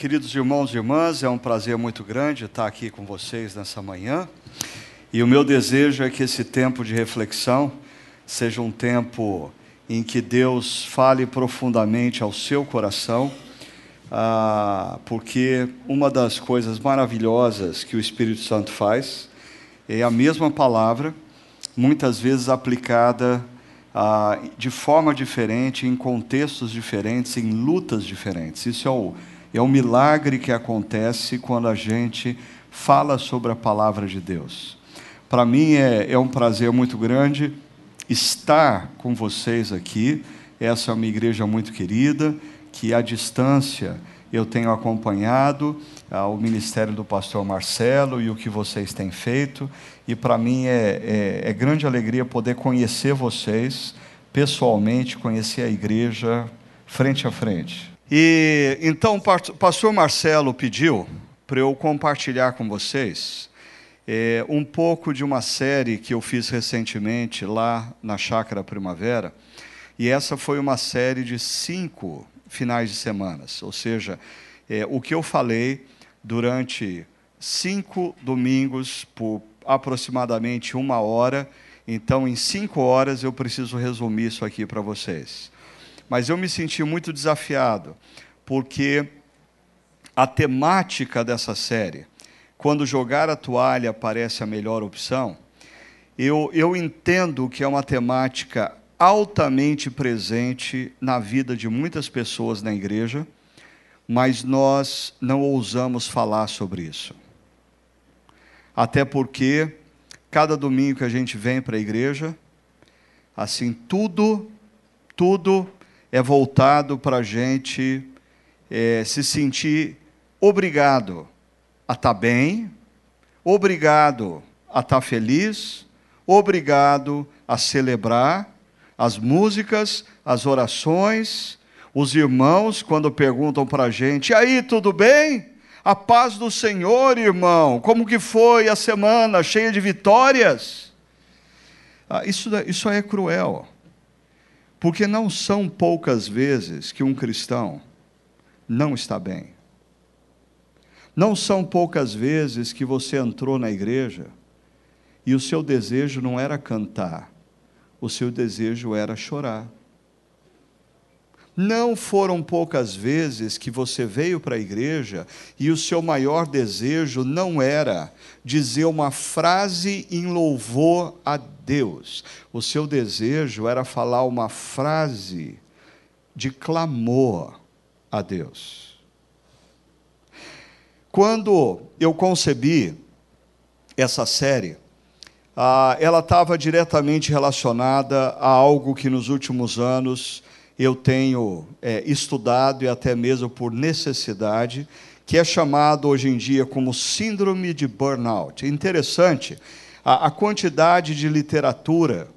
queridos irmãos e irmãs, é um prazer muito grande estar aqui com vocês nessa manhã. E o meu desejo é que esse tempo de reflexão seja um tempo em que Deus fale profundamente ao seu coração, ah, porque uma das coisas maravilhosas que o Espírito Santo faz é a mesma palavra, muitas vezes aplicada ah, de forma diferente, em contextos diferentes, em lutas diferentes. Isso é o, é o milagre que acontece quando a gente fala sobre a palavra de Deus. Para mim é, é um prazer muito grande estar com vocês aqui. Essa é uma igreja muito querida, que à distância eu tenho acompanhado ah, o ministério do pastor Marcelo e o que vocês têm feito, e para mim é, é, é grande alegria poder conhecer vocês pessoalmente, conhecer a igreja frente a frente. E então o pastor Marcelo pediu para eu compartilhar com vocês é, um pouco de uma série que eu fiz recentemente lá na Chácara Primavera. E essa foi uma série de cinco finais de semanas, ou seja, é, o que eu falei durante cinco domingos por aproximadamente uma hora. Então, em cinco horas, eu preciso resumir isso aqui para vocês. Mas eu me senti muito desafiado, porque a temática dessa série, quando jogar a toalha parece a melhor opção, eu, eu entendo que é uma temática altamente presente na vida de muitas pessoas na igreja, mas nós não ousamos falar sobre isso. Até porque, cada domingo que a gente vem para a igreja, assim, tudo, tudo é voltado para a gente é, se sentir obrigado a estar tá bem, obrigado a estar tá feliz, obrigado a celebrar as músicas, as orações, os irmãos, quando perguntam para a gente, e aí, tudo bem? A paz do Senhor, irmão, como que foi a semana cheia de vitórias? Ah, isso, isso é cruel, porque não são poucas vezes que um cristão não está bem. Não são poucas vezes que você entrou na igreja e o seu desejo não era cantar, o seu desejo era chorar. Não foram poucas vezes que você veio para a igreja e o seu maior desejo não era dizer uma frase em louvor a Deus. O seu desejo era falar uma frase de clamor a Deus. Quando eu concebi essa série, ah, ela estava diretamente relacionada a algo que nos últimos anos eu tenho é, estudado e até mesmo por necessidade, que é chamado hoje em dia como síndrome de burnout. Interessante a, a quantidade de literatura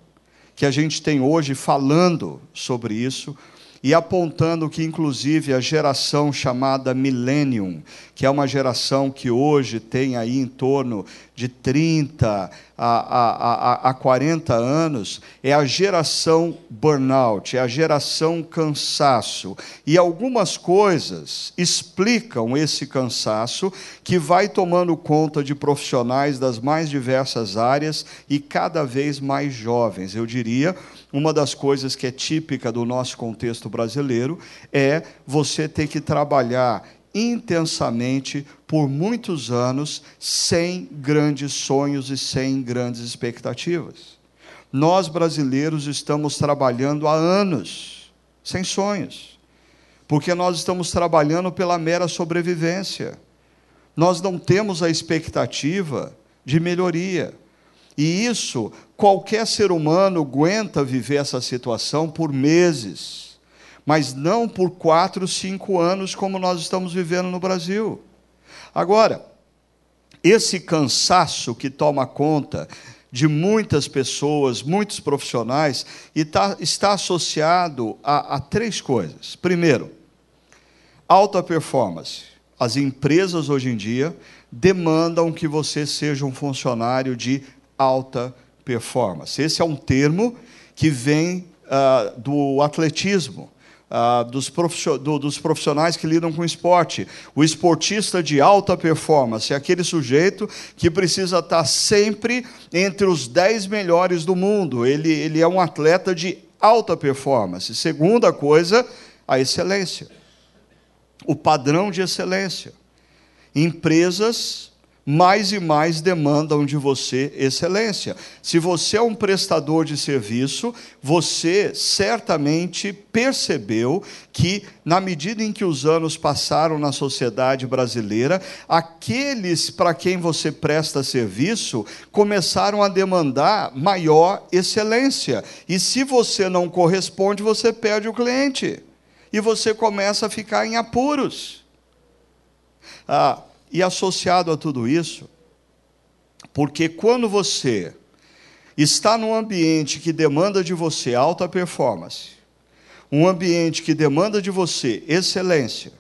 que a gente tem hoje falando sobre isso e apontando que, inclusive, a geração chamada Millennium, que é uma geração que hoje tem aí em torno de 30 a, a, a, a 40 anos, é a geração burnout, é a geração cansaço. E algumas coisas explicam esse cansaço que vai tomando conta de profissionais das mais diversas áreas e cada vez mais jovens. Eu diria, uma das coisas que é típica do nosso contexto brasileiro é você ter que trabalhar intensamente por muitos anos, sem grandes sonhos e sem grandes expectativas. Nós brasileiros estamos trabalhando há anos sem sonhos, porque nós estamos trabalhando pela mera sobrevivência. Nós não temos a expectativa de melhoria. E isso, qualquer ser humano aguenta viver essa situação por meses mas não por quatro, cinco anos como nós estamos vivendo no Brasil. Agora, esse cansaço que toma conta de muitas pessoas, muitos profissionais, tá, está associado a, a três coisas. Primeiro, alta performance. As empresas hoje em dia demandam que você seja um funcionário de alta performance. Esse é um termo que vem uh, do atletismo ah, dos, profissionais que lidam com esporte. O esportista de alta performance é aquele sujeito que precisa estar sempre entre os 10 melhores do mundo. Ele, ele é um atleta de alta performance. Segunda coisa, a excelência. O padrão de excelência. Empresas mais e mais demandam de você excelência. Se você é um prestador de serviço, você certamente percebeu que, na medida em que os anos passaram na sociedade brasileira, aqueles para quem você presta serviço começaram a demandar maior excelência. E se você não corresponde, você perde o cliente. E você começa a ficar em apuros. Ah, e associado a tudo isso, porque quando você está num ambiente que demanda de você alta performance, um ambiente que demanda de você excelência,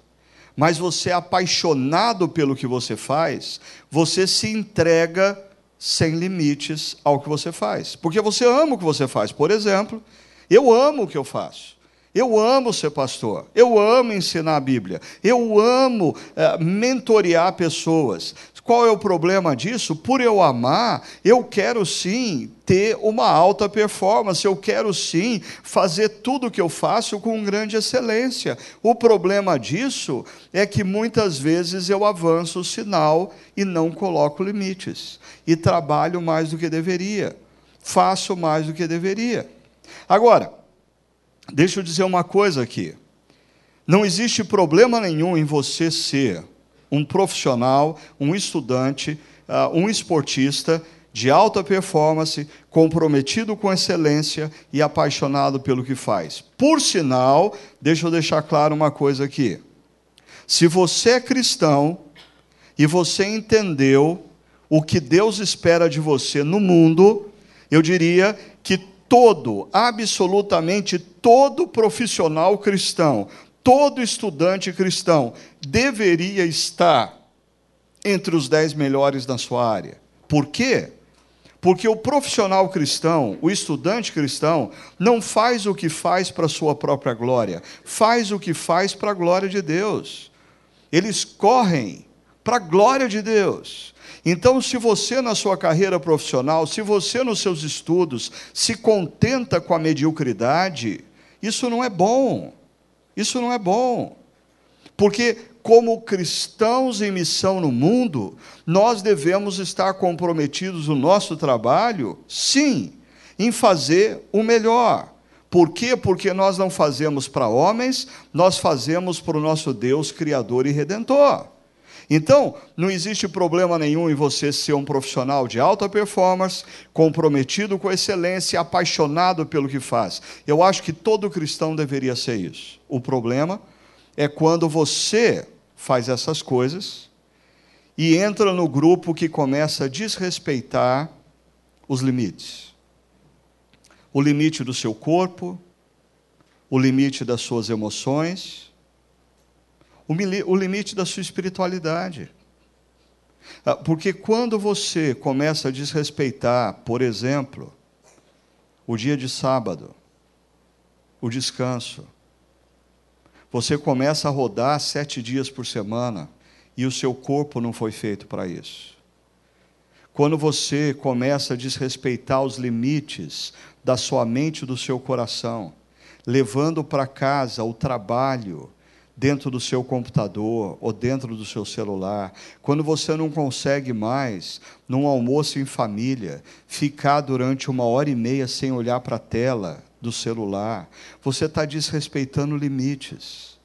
mas você é apaixonado pelo que você faz, você se entrega sem limites ao que você faz. Porque você ama o que você faz. Por exemplo, eu amo o que eu faço. Eu amo ser pastor, eu amo ensinar a Bíblia, eu amo é, mentorear pessoas. Qual é o problema disso? Por eu amar, eu quero sim ter uma alta performance, eu quero sim fazer tudo o que eu faço com grande excelência. O problema disso é que muitas vezes eu avanço o sinal e não coloco limites, e trabalho mais do que deveria, faço mais do que deveria. Agora, Deixa eu dizer uma coisa aqui. Não existe problema nenhum em você ser um profissional, um estudante, ah, um esportista de alta performance, comprometido com excelência e apaixonado pelo que faz. Por sinal, deixa eu deixar claro uma coisa aqui. Se você é cristão e você entendeu o que Deus espera de você no mundo, eu diria que todo, absolutamente todo profissional cristão, todo estudante cristão deveria estar entre os dez melhores da sua área. Por quê? Porque o profissional cristão, o estudante cristão, não faz o que faz para a sua própria glória, faz o que faz para a glória de Deus. Eles correm para a glória de Deus. Então, se você na sua carreira profissional, se você nos seus estudos se contenta com a mediocridade, isso não é bom. Isso não é bom. Porque, como cristãos em missão no mundo, nós devemos estar comprometidos no nosso trabalho, sim, em fazer o melhor. Por quê? Porque nós não fazemos para homens, nós fazemos para o nosso Deus Criador e Redentor. Então, não existe problema nenhum em você ser um profissional de alta performance, comprometido com excelência, apaixonado pelo que faz. Eu acho que todo cristão deveria ser isso. O problema é quando você faz essas coisas e entra no grupo que começa a desrespeitar os limites. O limite do seu corpo, o limite das suas emoções, o limite da sua espiritualidade. Ah, porque quando você começa a desrespeitar, por exemplo, o dia de sábado, o descanso, você começa a rodar sete dias por semana e o seu corpo não foi feito para isso. Quando você começa a desrespeitar os limites da sua mente e do seu coração, levando para casa o trabalho, dentro do seu computador ou dentro do seu celular, quando você não consegue mais, num almoço em família, ficar durante uma hora e meia sem olhar para a tela do celular, você está desrespeitando limites.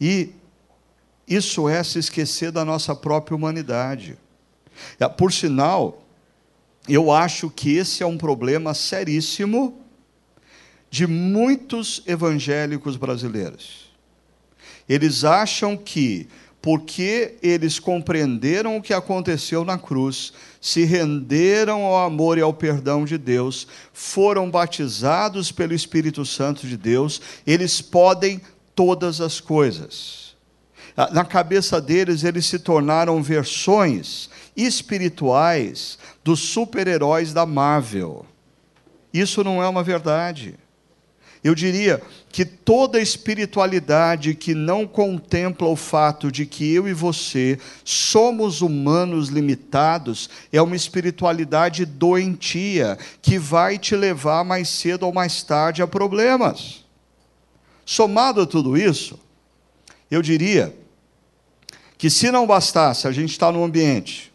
E isso é se esquecer da nossa própria humanidade. Por sinal, eu acho que esse é um problema seríssimo de muitos evangélicos brasileiros eles acham que, porque eles compreenderam o que aconteceu na cruz, se renderam ao amor e ao perdão de Deus, foram batizados pelo Espírito Santo de Deus, eles podem todas as coisas. Na cabeça deles, eles se tornaram versões espirituais dos super-heróis da Marvel. Isso não é uma verdade. Eu diria que toda espiritualidade que não contempla o fato de que eu e você somos humanos limitados é uma espiritualidade doentia que vai te levar mais cedo ou mais tarde a problemas. Somado a tudo isso, eu diria que se não bastasse a gente estar no ambiente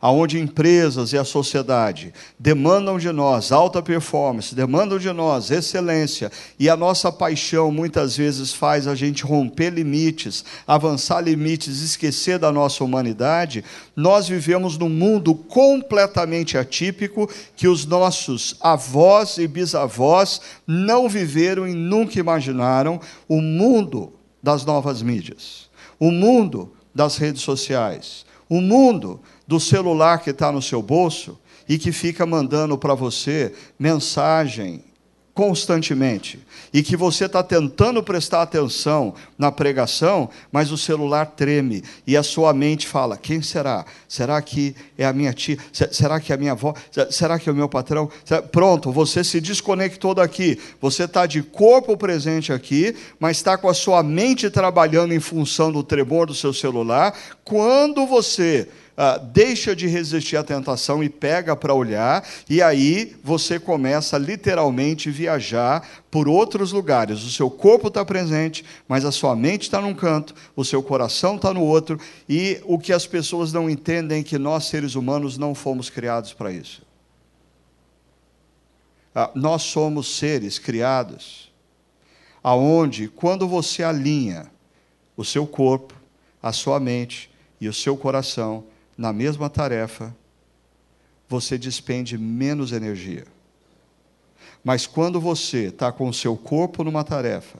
aonde empresas e a sociedade demandam de nós alta performance, demandam de nós excelência, e a nossa paixão muitas vezes faz a gente romper limites, avançar limites, esquecer da nossa humanidade, nós vivemos num mundo completamente atípico que os nossos avós e bisavós não viveram e nunca imaginaram o mundo das novas mídias, o mundo das redes sociais, o mundo do celular que está no seu bolso e que fica mandando para você mensagem constantemente e que você está tentando prestar atenção na pregação, mas o celular treme e a sua mente fala: quem será? Será que é a minha tia? Será que é a minha avó? Será que é o meu patrão? Pronto, você se desconectou daqui. Você está de corpo presente aqui, mas está com a sua mente trabalhando em função do tremor do seu celular. Quando você ah, deixa de resistir à tentação e pega para olhar, e aí você começa literalmente viajar por outros lugares. O seu corpo está presente, mas a sua mente está num canto, o seu coração está no outro, e o que as pessoas não entendem é que nós, seres humanos, não fomos criados para isso. Ah, nós somos seres criados aonde, quando você alinha o seu corpo, a sua mente e o seu coração, na mesma tarefa, você despende menos energia. Mas quando você está com o seu corpo numa tarefa,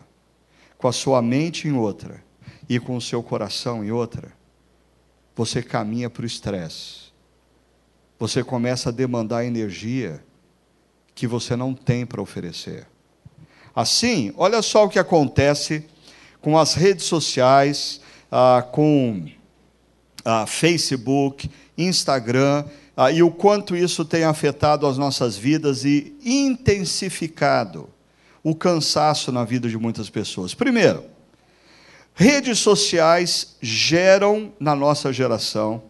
com a sua mente em outra e com o seu coração em outra, você caminha para o estresse. Você começa a demandar energia que você não tem para oferecer. Assim, olha só o que acontece com as redes sociais, ah, com uh, Facebook, Instagram, uh, e o quanto isso tem afetado as nossas vidas e intensificado o cansaço na vida de muitas pessoas. Primeiro, redes sociais geram na nossa geração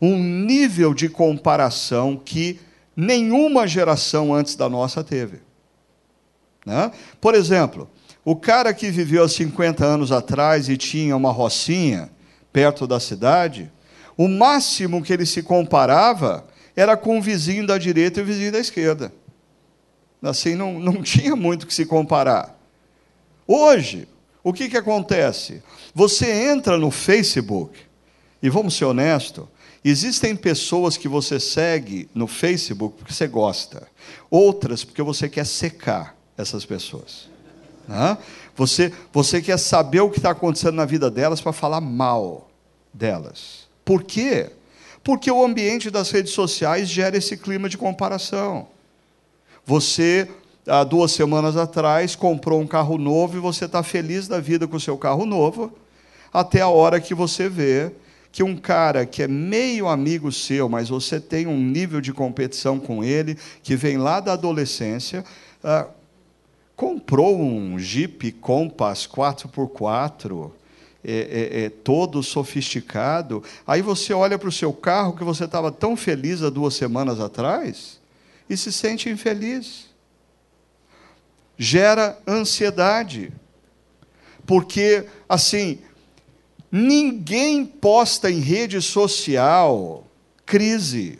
um nível de comparação que nenhuma geração antes da nossa teve. Né? Por exemplo, o cara que viveu há 50 anos atrás e tinha uma rocinha, perto da cidade, o máximo que ele se comparava era com o vizinho da direita e o vizinho da esquerda. Assim, não, não tinha muito que se comparar. Hoje, o que, que acontece? Você entra no Facebook, e vamos ser honestos, existem pessoas que você segue no Facebook porque você gosta, outras porque você quer secar essas pessoas. Né? Você, você quer saber o que está acontecendo na vida delas para falar mal delas. Por quê? Porque o ambiente das redes sociais gera esse clima de comparação. Você, há duas semanas atrás, comprou um carro novo e você está feliz da vida com o seu carro novo, até a hora que você vê que um cara que é meio amigo seu, mas você tem um nível de competição com ele, que vem lá da adolescência, ah, comprou um Jeep Compass 4x4, é, é, é, todo sofisticado. Aí você olha para o seu carro que você estava tão feliz há duas semanas atrás e se sente infeliz. Gera ansiedade. Porque, assim, ninguém posta em rede social crise.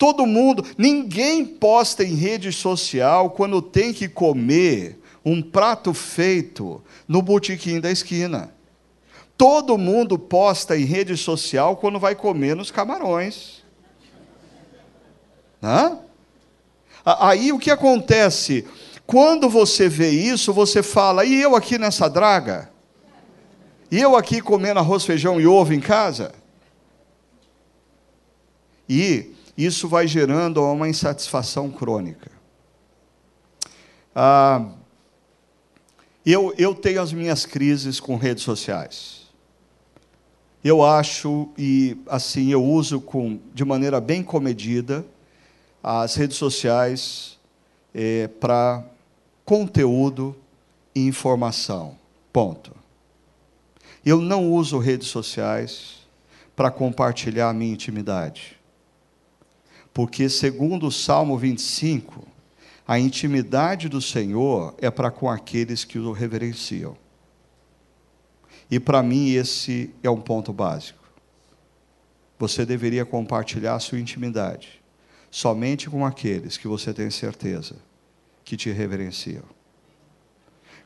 Todo mundo, ninguém posta em rede social quando tem que comer um prato feito no botequim da esquina. Todo mundo posta em rede social quando vai comer nos camarões. Hã? Aí o que acontece? Quando você vê isso, você fala: e eu aqui nessa draga? E eu aqui comendo arroz, feijão e ovo em casa? E isso vai gerando uma insatisfação crônica. Ah, eu, eu tenho as minhas crises com redes sociais. Eu acho, e assim, eu uso com, de maneira bem comedida as redes sociais é, para conteúdo e informação. Ponto. Eu não uso redes sociais para compartilhar a minha intimidade. Porque, segundo o Salmo 25, a intimidade do Senhor é para com aqueles que o reverenciam. E para mim, esse é um ponto básico. Você deveria compartilhar sua intimidade somente com aqueles que você tem certeza que te reverenciam.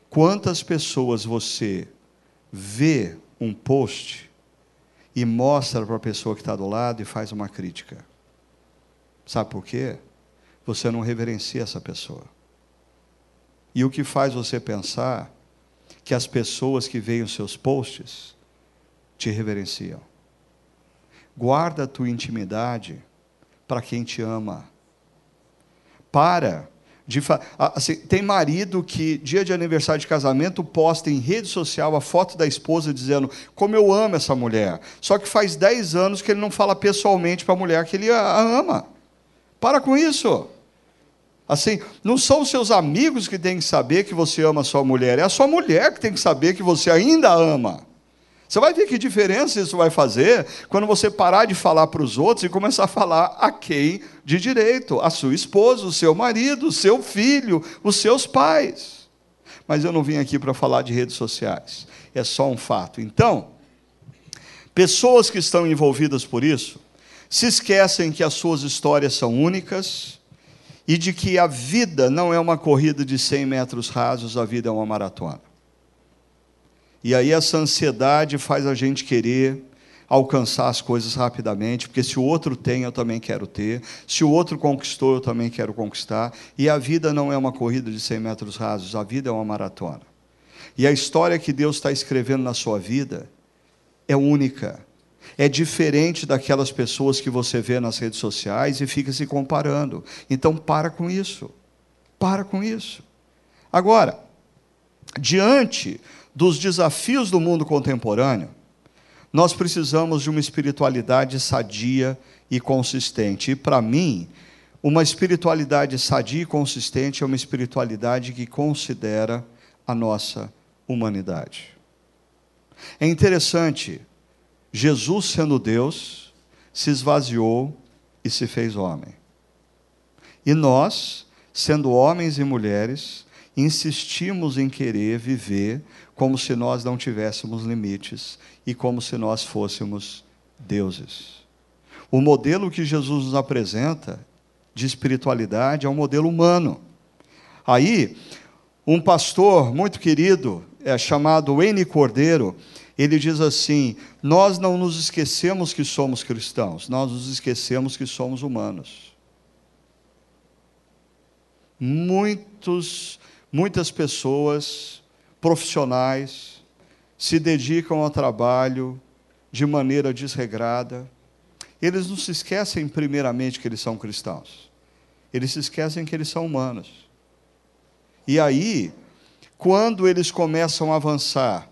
Quantas pessoas você vê um post e mostra para a pessoa que está do lado e faz uma crítica. Sabe por quê? Você não reverencia essa pessoa. E o que faz você pensar que as pessoas que veem os seus posts te reverenciam. Guarda a tua intimidade para quem te ama. Para de assim, tem marido que, dia de aniversário de casamento, posta em rede social a foto da esposa dizendo como eu amo essa mulher. Só que faz 10 anos que ele não fala pessoalmente para a mulher que ele a ama. Para com isso. Assim, não são os seus amigos que têm que saber que você ama a sua mulher, é a sua mulher que tem que saber que você ainda ama. Você vai ver que diferença isso vai fazer quando você parar de falar para os outros e começar a falar a quem de direito, a sua esposa, o seu marido, o seu filho, os seus pais. Mas eu não vim aqui para falar de redes sociais, é só um fato. Então, pessoas que estão envolvidas por isso se esquecem que as suas histórias são únicas e de que a vida não é uma corrida de 100 metros rasos, a vida é uma maratona. E aí essa ansiedade faz a gente querer alcançar as coisas rapidamente, porque se o outro tem, eu também quero ter. Se o outro conquistou, eu também quero conquistar. E a vida não é uma corrida de 100 metros rasos, a vida é uma maratona. E a história que Deus está escrevendo na sua vida é única. É diferente daquelas pessoas que você vê nas redes sociais e fica se comparando. Então, para com isso. Para com isso. Agora, diante dos desafios do mundo contemporâneo, nós precisamos de uma espiritualidade sadia e consistente. E para mim, uma espiritualidade sadia e consistente é uma espiritualidade que considera a nossa humanidade. É interessante, Jesus, sendo Deus, se esvaziou e se fez homem. E nós, sendo homens e mulheres, insistimos em querer viver como se nós não tivéssemos limites e como se nós fôssemos deuses. O modelo que Jesus nos apresenta de espiritualidade é um modelo humano. Aí, um pastor muito querido, é, chamado N. Cordeiro, ele diz assim: Nós não nos esquecemos que somos cristãos, nós nos esquecemos que somos humanos. Muitos, muitas pessoas profissionais se dedicam ao trabalho de maneira desregrada. Eles não se esquecem, primeiramente, que eles são cristãos. Eles se esquecem que eles são humanos. E aí, quando eles começam a avançar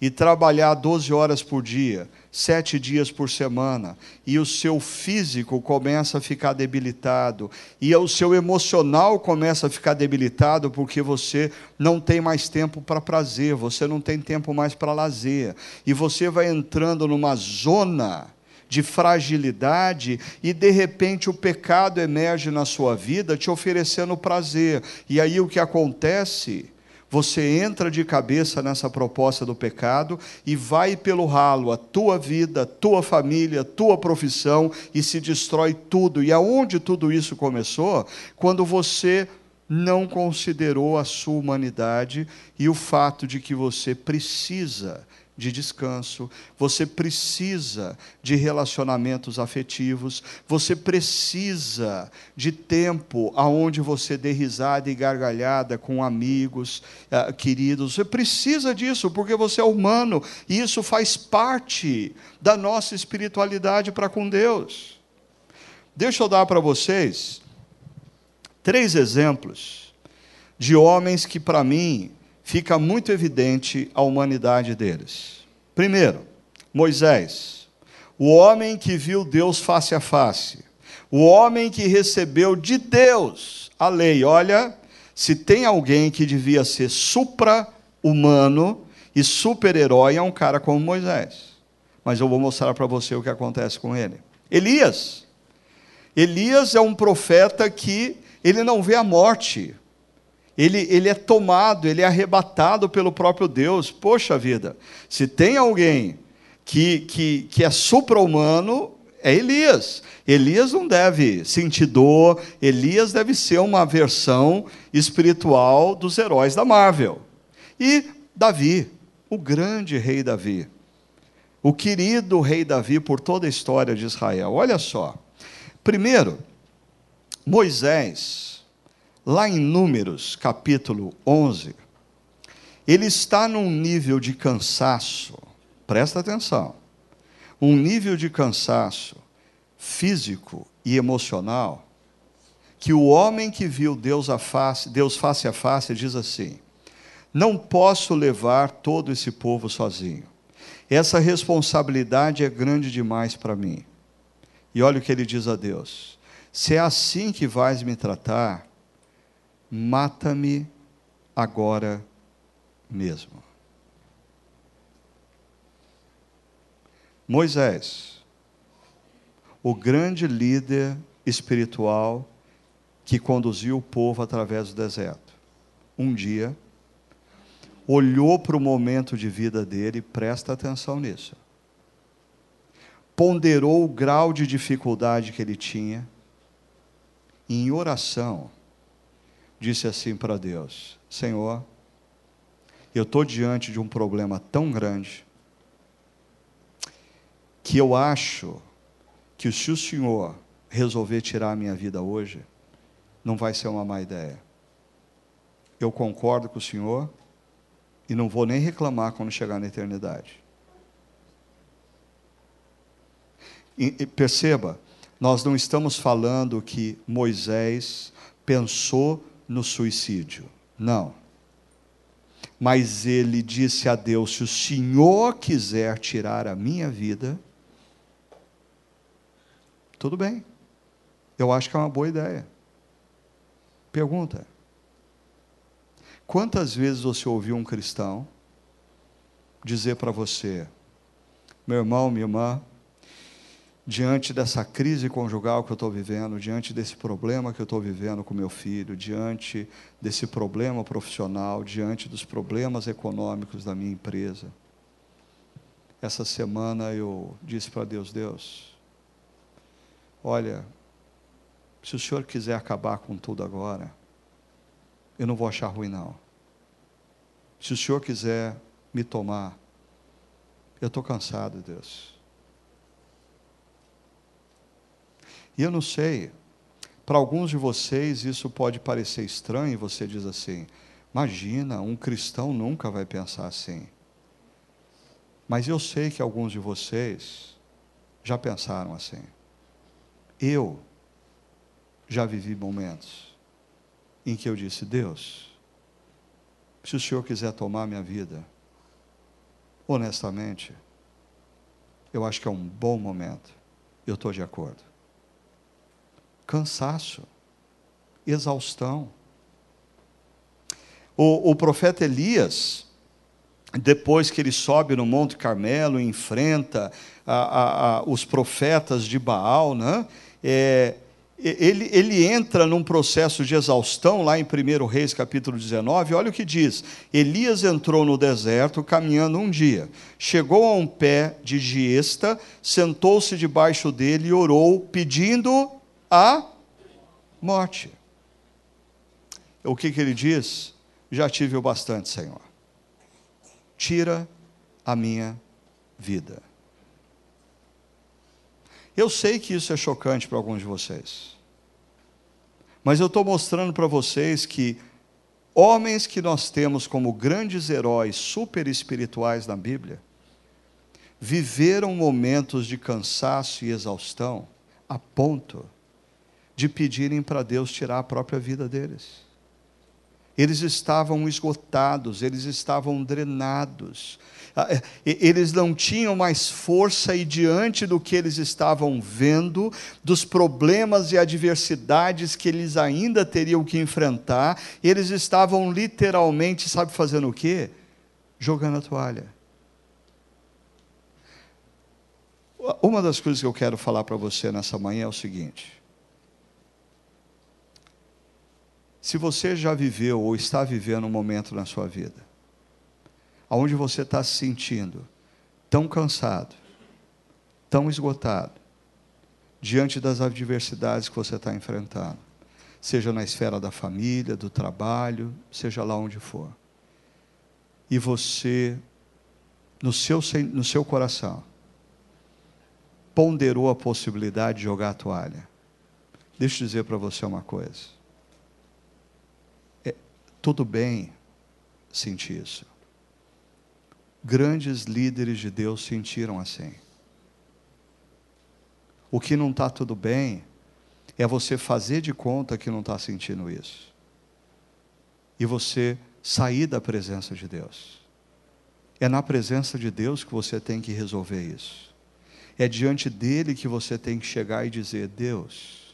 e trabalhar 12 horas por dia, sete dias por semana, e o seu físico começa a ficar debilitado, e o seu emocional começa a ficar debilitado, porque você não tem mais tempo para prazer, você não tem tempo mais para lazer, e você vai entrando numa zona de fragilidade e de repente o pecado emerge na sua vida te oferecendo prazer. E aí o que acontece? Você entra de cabeça nessa proposta do pecado e vai pelo ralo a tua vida, a tua família, a tua profissão e se destrói tudo. E aonde tudo isso começou? Quando você não considerou a sua humanidade e o fato de que você precisa de descanso, você precisa de relacionamentos afetivos, você precisa de tempo aonde você dê risada e gargalhada com amigos uh, queridos. Você precisa disso porque você é humano e isso faz parte da nossa espiritualidade para com Deus. Deixa eu dar para vocês três exemplos de homens que, para mim, fica muito evidente a humanidade deles. Primeiro, Moisés, o homem que viu Deus face a face, o homem que recebeu de Deus a lei. Olha, Se tem alguém que devia ser supra-humano e super-herói, é um cara como Moisés. Mas eu vou mostrar para você o que acontece com ele. Elias. Elias é um profeta que ele não vê a morte. Ele, ele é tomado, ele é arrebatado pelo próprio Deus. Poxa vida, se tem alguém que, que, que é supra-humano, é Elias. Elias não deve sentir dor, Elias deve ser uma versão espiritual dos heróis da Marvel. E Davi, o grande rei Davi, o querido rei Davi por toda a história de Israel. Olha só. Primeiro, Moisés, lá em Números, capítulo 11, ele está num nível de cansaço, presta atenção, um nível de cansaço físico e emocional, que o homem que viu Deus, a face, Deus face a face diz assim: Não posso levar todo esse povo sozinho. Essa responsabilidade é grande demais para mim. E olha o que ele diz a Deus: Se é assim que vais me tratar, mata-me agora mesmo. Moisés, o grande líder espiritual que conduziu o povo através do deserto. Um dia, olhou para o momento de vida dele, presta atenção nisso. Ponderou o grau de dificuldade que ele tinha, e em oração, disse assim para Deus: Senhor, eu estou diante de um problema tão grande, que eu acho que se o Senhor resolver tirar a minha vida hoje, não vai ser uma má ideia. Eu concordo com o Senhor e não vou nem reclamar quando chegar na eternidade. E, e perceba, nós não estamos falando que Moisés pensou no suicídio. Não. Mas ele disse a Deus: se o Senhor quiser tirar a minha vida, tudo bem. Eu acho que é uma boa ideia. Pergunta: Quantas vezes você ouviu um cristão dizer para você, meu irmão, minha irmã, diante dessa crise conjugal que eu estou vivendo, diante desse problema que eu estou vivendo com meu filho, diante desse problema profissional, diante dos problemas econômicos da minha empresa. Essa semana eu disse para Deus: Deus, Olha, se o senhor quiser acabar com tudo agora, eu não vou achar ruim, não. Se o senhor quiser me tomar, eu estou cansado, Deus. E eu não sei, para alguns de vocês isso pode parecer estranho, e você diz assim: imagina, um cristão nunca vai pensar assim. Mas eu sei que alguns de vocês já pensaram assim. Eu já vivi momentos em que eu disse: Deus, se o Senhor quiser tomar minha vida, honestamente, eu acho que é um bom momento, eu estou de acordo. Cansaço, exaustão. O, o profeta Elias, depois que ele sobe no Monte Carmelo, enfrenta a, a, a, os profetas de Baal, né? é, ele, ele entra num processo de exaustão, lá em 1 Reis capítulo 19, olha o que diz: Elias entrou no deserto caminhando um dia, chegou a um pé de giesta, sentou-se debaixo dele e orou, pedindo a morte. O que, que ele diz? Já tive o bastante, Senhor. Tira a minha vida. Eu sei que isso é chocante para alguns de vocês. Mas eu estou mostrando para vocês que homens que nós temos como grandes heróis super espirituais na Bíblia, viveram momentos de cansaço e exaustão a ponto de pedirem para Deus tirar a própria vida deles. Eles estavam esgotados, eles estavam drenados. Ah, é, eles não tinham mais força e diante do que eles estavam vendo, dos problemas e adversidades que eles ainda teriam que enfrentar, eles estavam literalmente, sabe fazendo o quê? Jogando a toalha. Uma das coisas que eu quero falar para você nessa manhã é o seguinte: se você já viveu ou está vivendo um momento na sua vida, aonde você está se sentindo tão cansado, tão esgotado, diante das adversidades que você está enfrentando, seja na esfera da família, do trabalho, seja lá onde for, e você, no seu, no seu coração, ponderou a possibilidade de jogar a toalha. Deixa eu dizer para você uma coisa. Tudo bem sentir isso grandes líderes de Deus sentiram assim. O que não está tudo bem é você fazer de conta que não está sentindo isso. E você sair da presença de Deus. É na presença de Deus que você tem que resolver isso. É diante dele que você tem que chegar e dizer: Deus.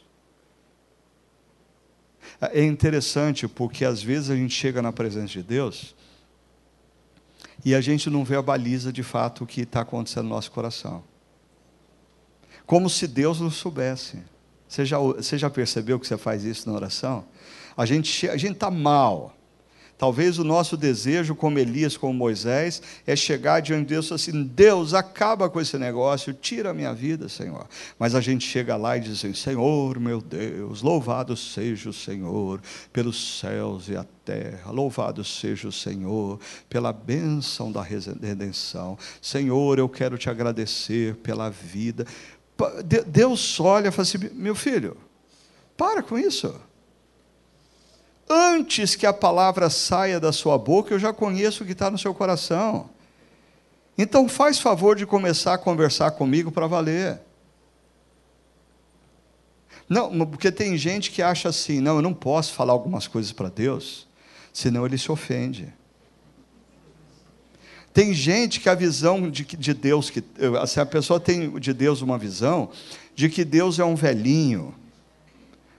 É interessante porque às vezes a gente chega na presença de Deus e a gente não vê a baliza de fato o que está acontecendo no nosso coração. Como se Deus não soubesse. Você já, você já percebeu que você faz isso na oração? A gente a está mal. Talvez o nosso desejo, como Elias, como Moisés, é chegar diante de Deus assim: Deus, acaba com esse negócio, tira a minha vida, Senhor. Mas a gente chega lá e diz assim: Senhor, meu Deus, louvado seja o Senhor pelos céus e a terra, louvado seja o Senhor pela bênção da redenção. Senhor, eu quero te agradecer pela vida. Deus olha e fala assim: meu filho, para com isso antes que a palavra saia da sua boca, eu já conheço o que está no seu coração. Então faz favor de começar a conversar comigo para valer. Não, porque tem gente que acha assim, não, eu não posso falar algumas coisas para Deus, senão ele se ofende. Tem gente que a visão de, de Deus, que, assim, a pessoa tem de Deus uma visão de que Deus é um velhinho,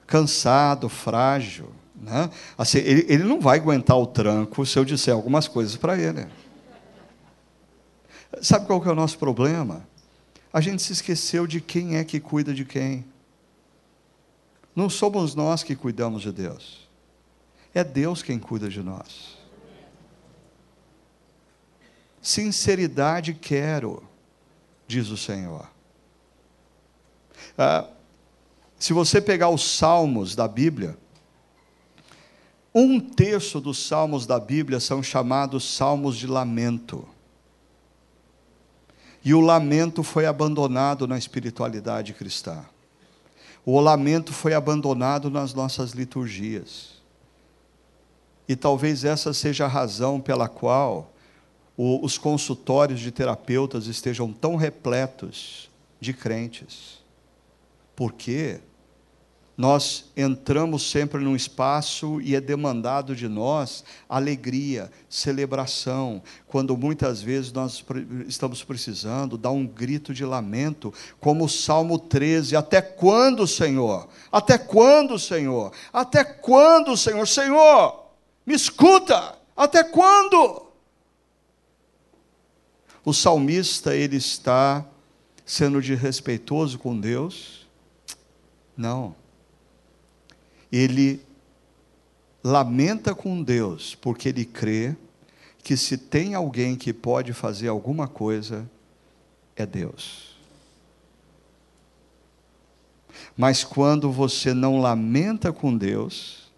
cansado, frágil. Né? Assim, ele, ele não vai aguentar o tranco se eu disser algumas coisas para ele. Sabe qual que é o nosso problema? A gente se esqueceu de quem é que cuida de quem. Não somos nós que cuidamos de Deus. É Deus quem cuida de nós. Sinceridade quero, diz o Senhor. Ah, se você pegar os salmos da Bíblia, um terço dos salmos da Bíblia são chamados salmos de lamento. E o lamento foi abandonado na espiritualidade cristã. O lamento foi abandonado nas nossas liturgias. E talvez essa seja a razão pela qual o, os consultórios de terapeutas estejam tão repletos de crentes. Por quê? Nós entramos sempre num espaço e é demandado de nós alegria, celebração, quando muitas vezes nós estamos precisando dar um grito de lamento, como o Salmo 13: Até quando, Senhor? Até quando, Senhor? Até quando, Senhor? Senhor, me escuta! Até quando? O salmista, ele está sendo desrespeitoso com Deus? Não ele lamenta com Deus, porque ele crê que se tem alguém que pode fazer alguma coisa, é Deus. Mas quando você não lamenta com Deus,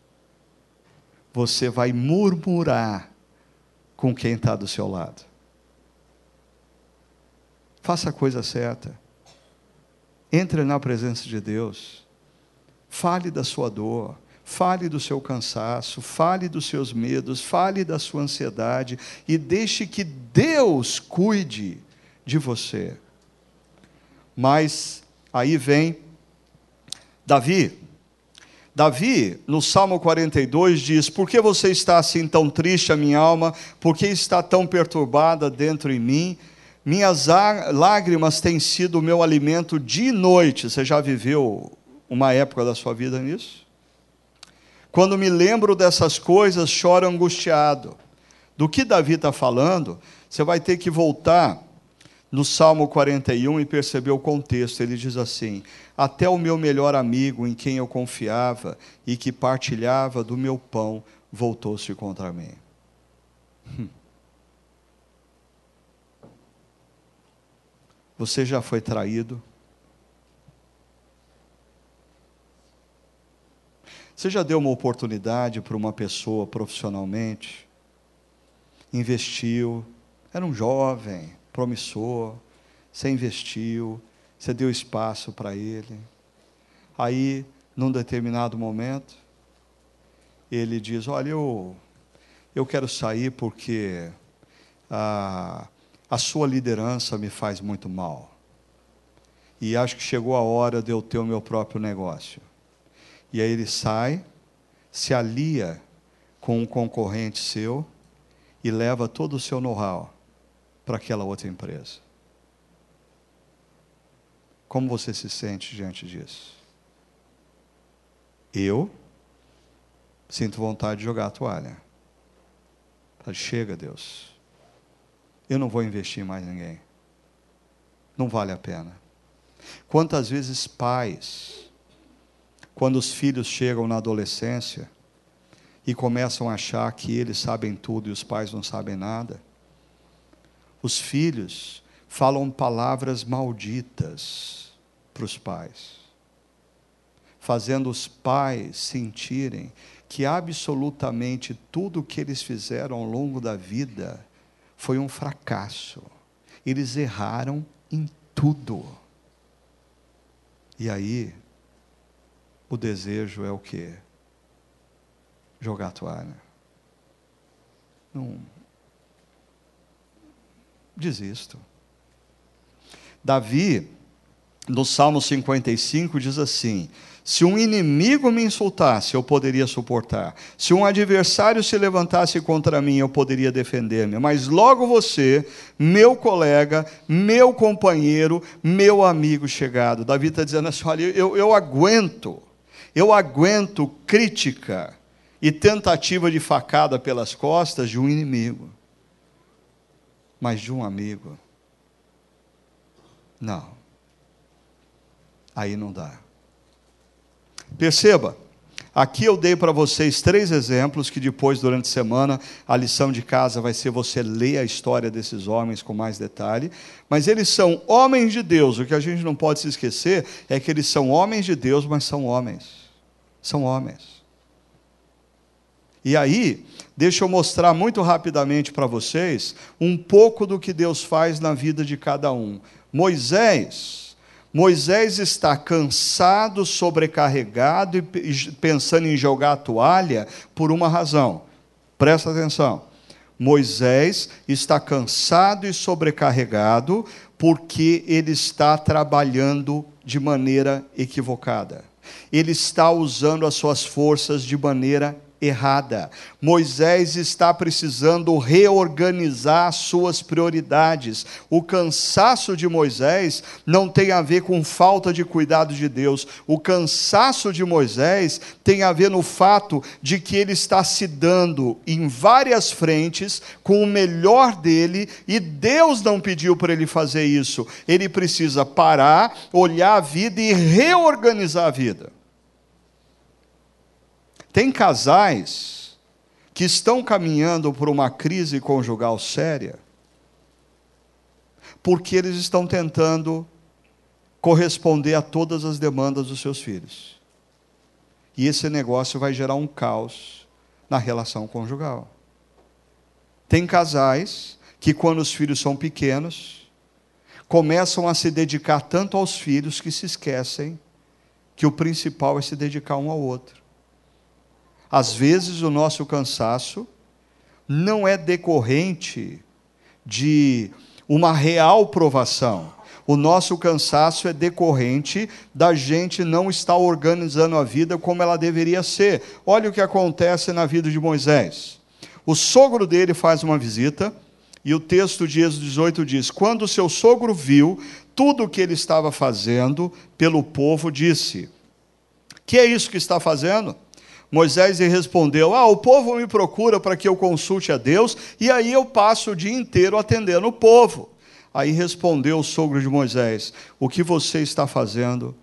você vai murmurar com quem está do seu lado. Faça a coisa certa. Entre na presença de Deus. Fale da sua dor, fale do seu cansaço, fale dos seus medos, fale da sua ansiedade e deixe que Deus cuide de você. Mas aí vem Davi. Davi, no Salmo 42, diz: Por que você está assim tão triste, a minha alma? Por que está tão perturbada dentro em mim? Minhas lágrimas têm sido o meu alimento dia e noite. Você já viveu uma época da sua vida nisso? Quando me lembro dessas coisas, choro angustiado. Do que Davi está falando, você vai ter que voltar no Salmo 41 e perceber o contexto. Ele diz assim: Até o meu melhor amigo, em quem eu confiava e que partilhava do meu pão, voltou-se contra mim. Hum. Você já foi traído? Você já deu uma oportunidade para uma pessoa profissionalmente? Investiu, era um jovem, promissor, você investiu, você deu espaço para ele. Aí, num determinado momento, ele diz: Olha, eu, eu quero sair porque a, a sua liderança me faz muito mal. E acho que chegou a hora de eu ter o meu próprio negócio. E aí ele sai, se alia com um concorrente seu e leva todo o seu know-how para aquela outra empresa. Como você se sente diante disso? Eu sinto vontade de jogar a toalha. Chega, Deus. Eu não vou investir em mais ninguém. Não vale a pena. Quantas vezes pais, quando os filhos chegam na adolescência e começam a achar que eles sabem tudo e os pais não sabem nada, os filhos falam palavras malditas para os pais, fazendo os pais sentirem que absolutamente tudo o que eles fizeram ao longo da vida foi um fracasso. Eles erraram em tudo. E aí, o desejo é o quê? Jogar a toalha. Não desisto. Davi, no Salmo 55, diz assim: Se um inimigo me insultasse, eu poderia suportar. Se um adversário se levantasse contra mim, eu poderia defender-me. Mas logo você, meu colega, meu companheiro, meu amigo chegado. Davi está dizendo assim: olha, eu, eu aguento, eu aguento crítica e tentativa de facada pelas costas de um inimigo mas de um amigo. Não. Aí não dá. Perceba, aqui eu dei para vocês três exemplos que depois, durante a semana, a lição de casa vai ser você ler a história desses homens com mais detalhe. Mas eles são homens de Deus. O que a gente não pode se esquecer é que eles são homens de Deus, mas são homens. São homens. E aí, deixa eu mostrar muito rapidamente para vocês um pouco do que Deus faz na vida de cada um. Moisés, Moisés está cansado, sobrecarregado e pensando em jogar a toalha por uma razão. Presta atenção. Moisés está cansado e sobrecarregado porque ele está trabalhando de maneira equivocada. Ele está usando as suas forças de maneira errada. Moisés está precisando reorganizar suas prioridades. O cansaço de Moisés não tem a ver com falta de cuidado de Deus. O cansaço de Moisés tem a ver no fato de que ele está se dando em várias frentes com o melhor dele e Deus não pediu para ele fazer isso. Ele precisa parar, olhar a vida e reorganizar a vida. Tem casais que estão caminhando por uma crise conjugal séria, porque eles estão tentando corresponder a todas as demandas dos seus filhos. E esse negócio vai gerar um caos na relação conjugal. Tem casais que, quando os filhos são pequenos, começam a se dedicar tanto aos filhos que se esquecem que o principal é se dedicar um ao outro. Às vezes o nosso cansaço não é decorrente de uma real provação. O nosso cansaço é decorrente da gente não estar organizando a vida como ela deveria ser. Olha o que acontece na vida de Moisés. O sogro dele faz uma visita, e o texto de Êxodo 18 diz: Quando seu sogro viu tudo o que ele estava fazendo pelo povo, disse: Que é isso que está fazendo? Moisés lhe respondeu: Ah, o povo me procura para que eu consulte a Deus, e aí eu passo o dia inteiro atendendo o povo. Aí respondeu o sogro de Moisés: O que você está fazendo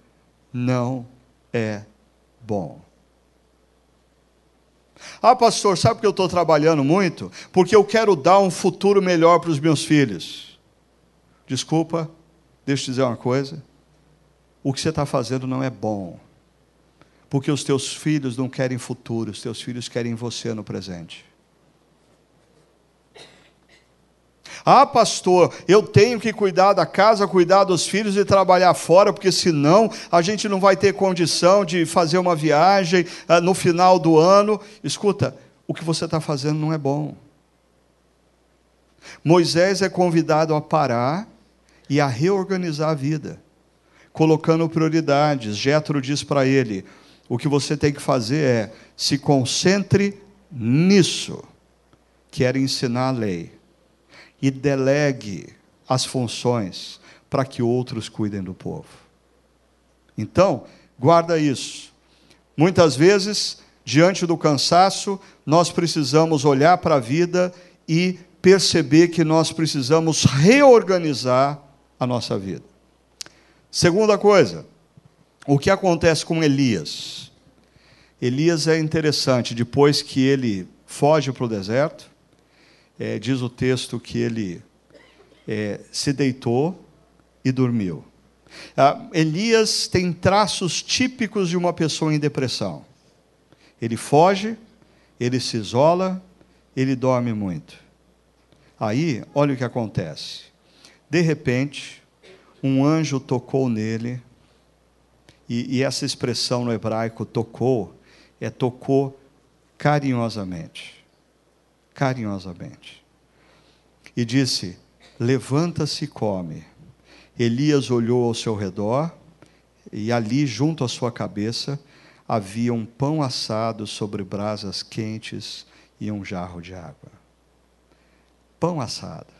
não é bom. Ah, pastor, sabe que eu estou trabalhando muito? Porque eu quero dar um futuro melhor para os meus filhos. Desculpa, deixa eu te dizer uma coisa. O que você está fazendo não é bom. Porque os teus filhos não querem futuro, os teus filhos querem você no presente. Ah, pastor, eu tenho que cuidar da casa, cuidar dos filhos e trabalhar fora, porque senão a gente não vai ter condição de fazer uma viagem ah, no final do ano. Escuta, o que você está fazendo não é bom. Moisés é convidado a parar e a reorganizar a vida, colocando prioridades. Jetro diz para ele: o que você tem que fazer é se concentre nisso, que era ensinar a lei e delegue as funções para que outros cuidem do povo. Então, guarda isso. Muitas vezes, diante do cansaço, nós precisamos olhar para a vida e perceber que nós precisamos reorganizar a nossa vida. Segunda coisa, o que acontece com Elias? Elias é interessante, depois que ele foge para o deserto, é, diz o texto que ele é, se deitou e dormiu. Ah, Elias tem traços típicos de uma pessoa em depressão. Ele foge, ele se isola, ele dorme muito. Aí, olha o que acontece. De repente, um anjo tocou nele, e, e essa expressão no hebraico, tocou, é tocou carinhosamente carinhosamente. E disse: Levanta-se e come. Elias olhou ao seu redor, e ali, junto à sua cabeça, havia um pão assado sobre brasas quentes e um jarro de água. Pão assado.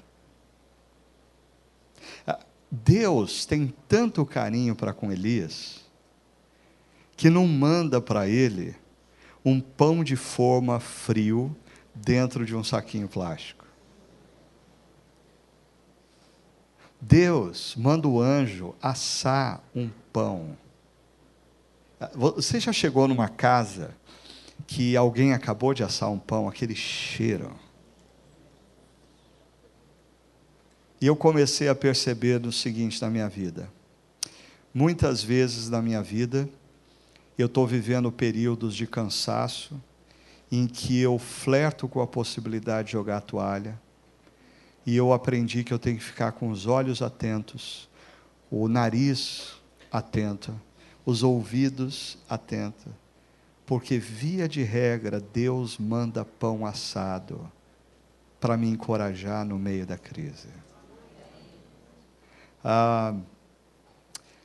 Ah, Deus tem tanto carinho para com Elias, que não manda para ele um pão de forma frio dentro de um saquinho plástico. Deus manda o anjo assar um pão. Você já chegou numa casa que alguém acabou de assar um pão, aquele cheiro? E eu comecei a perceber o seguinte na minha vida. Muitas vezes na minha vida, eu estou vivendo períodos de cansaço, em que eu flerto com a possibilidade de jogar a toalha, e eu aprendi que eu tenho que ficar com os olhos atentos, o nariz atento, os ouvidos atentos, porque via de regra Deus manda pão assado para me encorajar no meio da crise. Ah,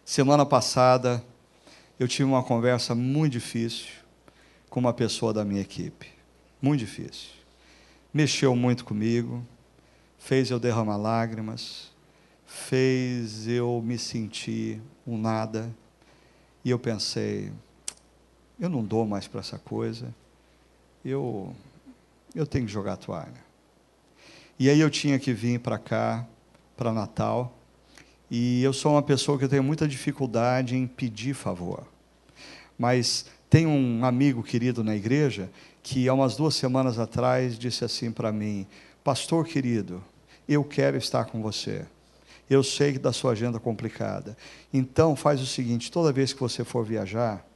semana passada eu tive uma conversa muito difícil com uma pessoa da minha equipe. Muito difícil. Mexeu muito comigo, fez eu derramar lágrimas, fez eu me sentir um nada. E eu pensei, eu não dou mais para essa coisa. Eu eu tenho que jogar a toalha. E aí eu tinha que vir para cá, para Natal, e eu sou uma pessoa que tem muita dificuldade em pedir favor. Mas tem um amigo querido na igreja que, há umas duas semanas atrás, disse assim para mim: Pastor querido, eu quero estar com você. Eu sei que da sua agenda complicada. Então, faz o seguinte: toda vez que você for viajar,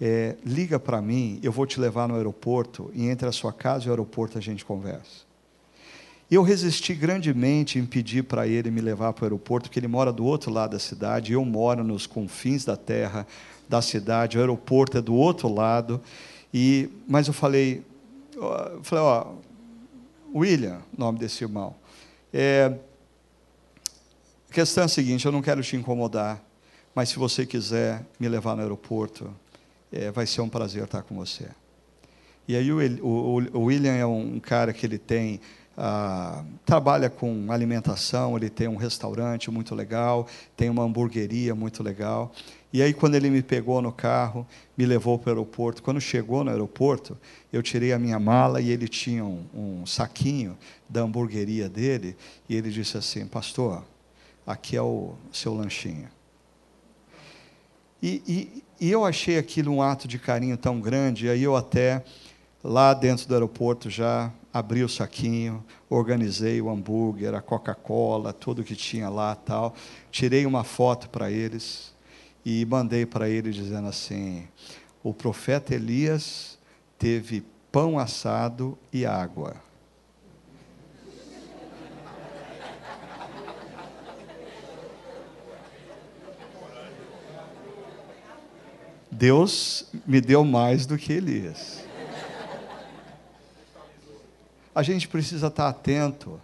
é, liga para mim, eu vou te levar no aeroporto e entre a sua casa e o aeroporto a gente conversa. Eu resisti grandemente em pedir para ele me levar para o aeroporto, porque ele mora do outro lado da cidade, eu moro nos confins da terra, da cidade, o aeroporto é do outro lado. E, mas eu falei, eu falei, ó, William, nome desse irmão, é, A questão é a seguinte: eu não quero te incomodar, mas se você quiser me levar no aeroporto, é, vai ser um prazer estar com você. E aí o, o, o William é um cara que ele tem ah, trabalha com alimentação, ele tem um restaurante muito legal, tem uma hamburgueria muito legal. E aí, quando ele me pegou no carro, me levou para o aeroporto. Quando chegou no aeroporto, eu tirei a minha mala e ele tinha um, um saquinho da hamburgueria dele. E ele disse assim: Pastor, aqui é o seu lanchinho. E, e, e eu achei aquilo um ato de carinho tão grande. Aí eu até, lá dentro do aeroporto, já abri o saquinho, organizei o hambúrguer, a Coca-Cola, tudo que tinha lá tal. Tirei uma foto para eles e mandei para ele dizendo assim: o profeta Elias teve pão assado e água. Deus me deu mais do que Elias. A gente precisa estar atento.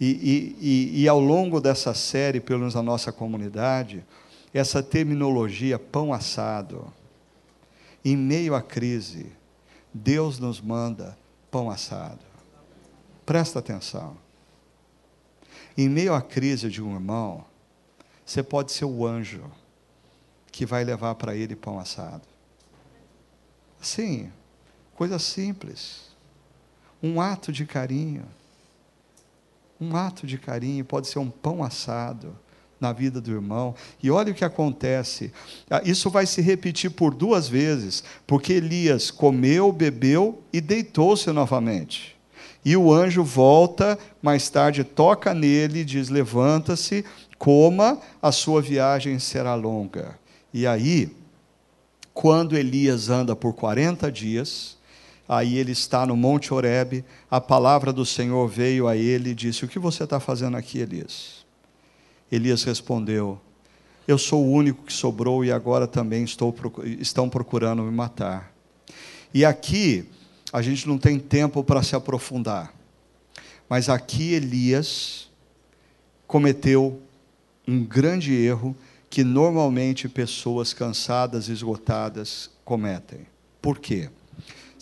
E, e, e, e ao longo dessa série, pelo menos na nossa comunidade, essa terminologia pão assado. Em meio à crise, Deus nos manda pão assado. Presta atenção. Em meio à crise de um irmão, você pode ser o anjo que vai levar para ele pão assado. Sim, coisa simples. Um ato de carinho. Um ato de carinho pode ser um pão assado na vida do irmão. E olha o que acontece. Ah, isso vai se repetir por duas vezes, porque Elias comeu, bebeu e deitou-se novamente. E o anjo volta, mais tarde toca nele diz: Levanta-se, coma, a sua viagem será longa. E aí, quando Elias anda por 40 dias, aí ele está no Monte Horebe, a palavra do Senhor veio a ele e disse: O que você está fazendo aqui, Elias? Elias respondeu: Eu sou o único que sobrou e agora também estou, estão procurando me matar. E aqui, a gente não tem tempo para se aprofundar, mas aqui Elias cometeu um grande erro que normalmente pessoas cansadas, esgotadas cometem. Por quê?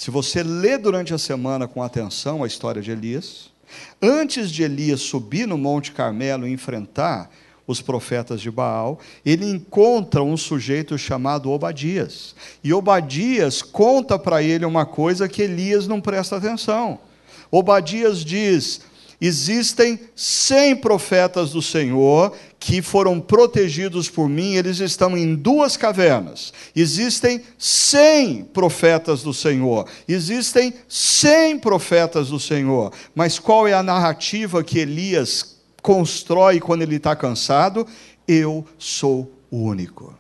Se você lê durante a semana com atenção a história de Elias, antes de Elias subir no Monte Carmelo e enfrentar os profetas de Baal, ele encontra um sujeito chamado Obadias. E Obadias conta para ele uma coisa que Elias não presta atenção. Obadias diz: existem cem profetas do Senhor que foram protegidos por mim, eles estão em duas cavernas. Existem cem profetas do Senhor, existem cem profetas do Senhor. Mas qual é a narrativa que Elias constrói quando ele está cansado, eu sou o único.